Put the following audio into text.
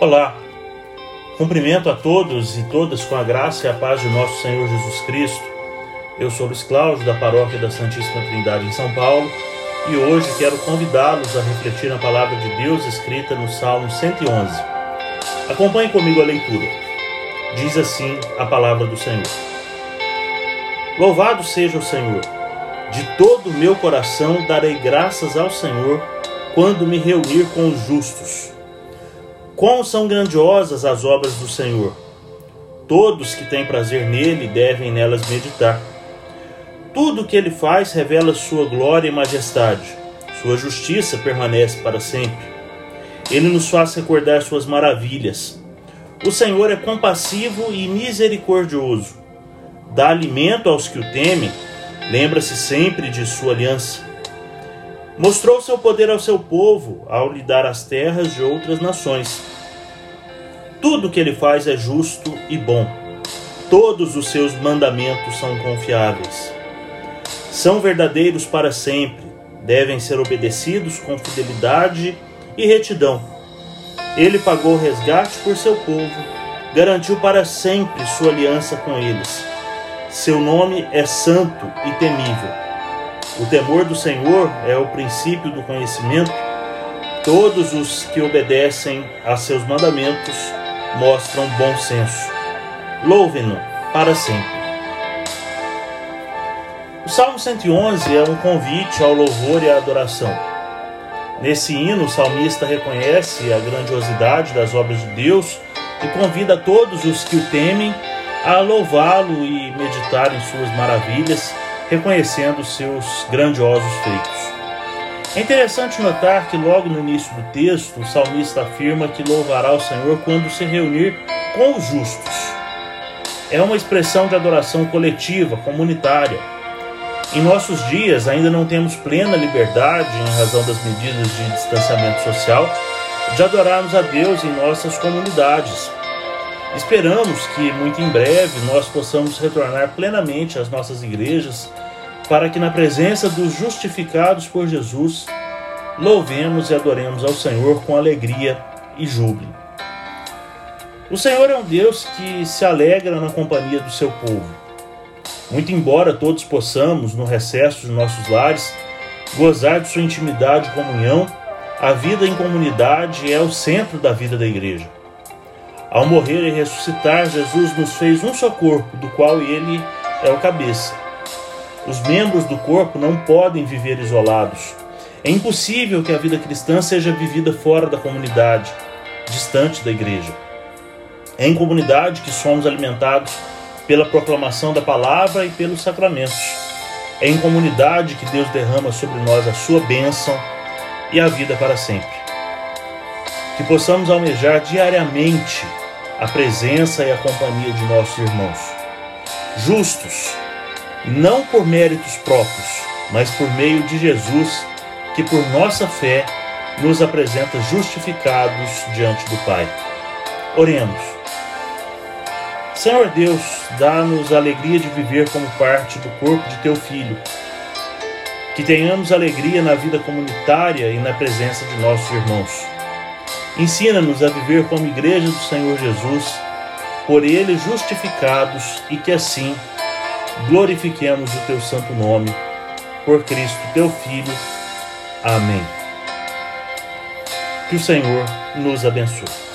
Olá, cumprimento a todos e todas com a graça e a paz de nosso Senhor Jesus Cristo. Eu sou Luiz Cláudio, da Paróquia da Santíssima Trindade em São Paulo, e hoje quero convidá-los a refletir na palavra de Deus escrita no Salmo 111. Acompanhe comigo a leitura. Diz assim a palavra do Senhor: Louvado seja o Senhor! De todo o meu coração darei graças ao Senhor quando me reunir com os justos. Quão são grandiosas as obras do Senhor! Todos que têm prazer nele devem nelas meditar. Tudo o que ele faz revela sua glória e majestade. Sua justiça permanece para sempre. Ele nos faz recordar suas maravilhas. O Senhor é compassivo e misericordioso. Dá alimento aos que o temem. Lembra-se sempre de sua aliança. Mostrou seu poder ao seu povo ao lhe dar as terras de outras nações. Tudo que ele faz é justo e bom. Todos os seus mandamentos são confiáveis. São verdadeiros para sempre, devem ser obedecidos com fidelidade e retidão. Ele pagou resgate por seu povo, garantiu para sempre sua aliança com eles. Seu nome é santo e temível. O temor do Senhor é o princípio do conhecimento. Todos os que obedecem a seus mandamentos mostram bom senso. Louvem-no para sempre. O Salmo 111 é um convite ao louvor e à adoração. Nesse hino, o salmista reconhece a grandiosidade das obras de Deus e convida todos os que o temem a louvá-lo e meditar em suas maravilhas reconhecendo seus grandiosos feitos. É interessante notar que logo no início do texto, o salmista afirma que louvará o Senhor quando se reunir com os justos. É uma expressão de adoração coletiva, comunitária. Em nossos dias, ainda não temos plena liberdade, em razão das medidas de distanciamento social, de adorarmos a Deus em nossas comunidades. Esperamos que muito em breve nós possamos retornar plenamente às nossas igrejas para que na presença dos justificados por Jesus louvemos e adoremos ao Senhor com alegria e júbilo. O Senhor é um Deus que se alegra na companhia do seu povo. Muito embora todos possamos, no recesso de nossos lares, gozar de sua intimidade e comunhão, a vida em comunidade é o centro da vida da igreja. Ao morrer e ressuscitar, Jesus nos fez um só corpo, do qual ele é o cabeça. Os membros do corpo não podem viver isolados. É impossível que a vida cristã seja vivida fora da comunidade, distante da igreja. É em comunidade que somos alimentados pela proclamação da palavra e pelos sacramentos. É em comunidade que Deus derrama sobre nós a sua bênção e a vida para sempre. Que possamos almejar diariamente a presença e a companhia de nossos irmãos, justos, não por méritos próprios, mas por meio de Jesus, que por nossa fé nos apresenta justificados diante do Pai. Oremos. Senhor Deus, dá-nos a alegria de viver como parte do corpo de teu Filho. Que tenhamos alegria na vida comunitária e na presença de nossos irmãos. Ensina-nos a viver como igreja do Senhor Jesus, por ele justificados e que assim glorifiquemos o teu santo nome. Por Cristo, teu Filho. Amém. Que o Senhor nos abençoe.